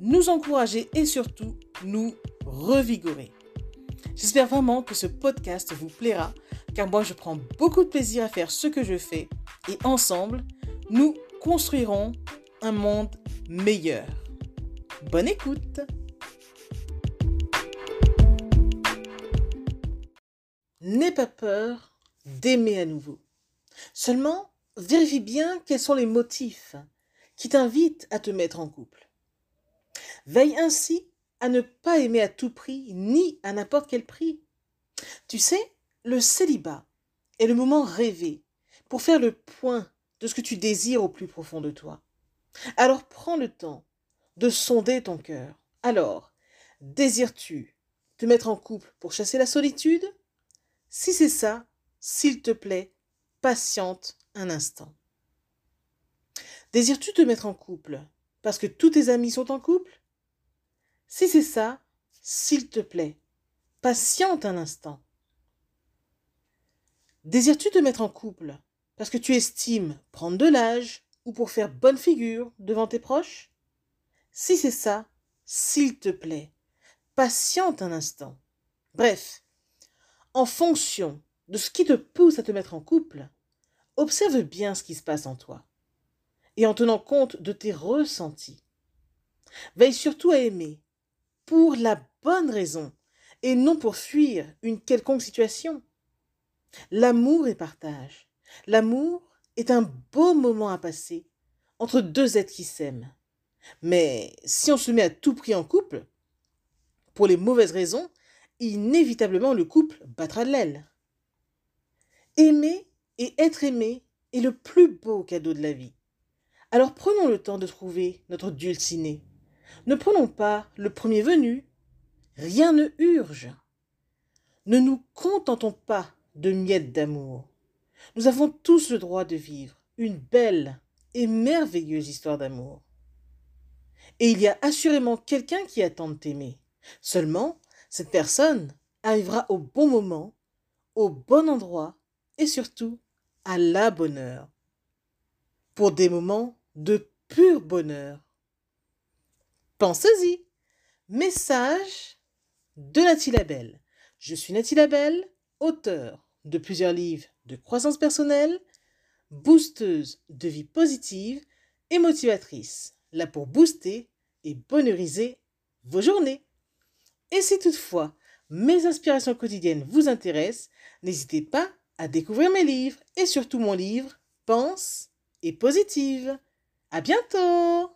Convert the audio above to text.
nous encourager et surtout nous revigorer. J'espère vraiment que ce podcast vous plaira car moi je prends beaucoup de plaisir à faire ce que je fais et ensemble, nous construirons un monde meilleur. Bonne écoute N'aie pas peur d'aimer à nouveau. Seulement, vérifie bien quels sont les motifs qui t'invitent à te mettre en couple. Veille ainsi à ne pas aimer à tout prix ni à n'importe quel prix. Tu sais, le célibat est le moment rêvé pour faire le point de ce que tu désires au plus profond de toi. Alors prends le temps de sonder ton cœur. Alors, désires-tu te mettre en couple pour chasser la solitude? Si c'est ça, s'il te plaît, patiente un instant. Désires-tu te mettre en couple parce que tous tes amis sont en couple? Si c'est ça, s'il te plaît, patiente un instant. Désires-tu te mettre en couple parce que tu estimes prendre de l'âge ou pour faire bonne figure devant tes proches? Si c'est ça, s'il te plaît, patiente un instant. Bref, en fonction de ce qui te pousse à te mettre en couple, observe bien ce qui se passe en toi et en tenant compte de tes ressentis. Veille surtout à aimer pour la bonne raison et non pour fuir une quelconque situation. L'amour est partage. L'amour est un beau moment à passer entre deux êtres qui s'aiment. Mais si on se met à tout prix en couple, pour les mauvaises raisons, inévitablement le couple battra de l'aile. Aimer et être aimé est le plus beau cadeau de la vie. Alors prenons le temps de trouver notre dulciné. Ne prenons pas le premier venu. Rien ne urge. Ne nous contentons pas de miettes d'amour. Nous avons tous le droit de vivre une belle et merveilleuse histoire d'amour. Et il y a assurément quelqu'un qui attend de t'aimer. Seulement, cette personne arrivera au bon moment, au bon endroit et surtout à la bonne heure. Pour des moments de pur bonheur. Pensez-y. Message de Nathalie Labelle. Je suis Nathalie Labelle, auteur de plusieurs livres de croissance personnelle, boosteuse de vie positive et motivatrice, là pour booster et bonheuriser vos journées. Et si toutefois mes inspirations quotidiennes vous intéressent, n'hésitez pas à découvrir mes livres et surtout mon livre Pense et positive. À bientôt!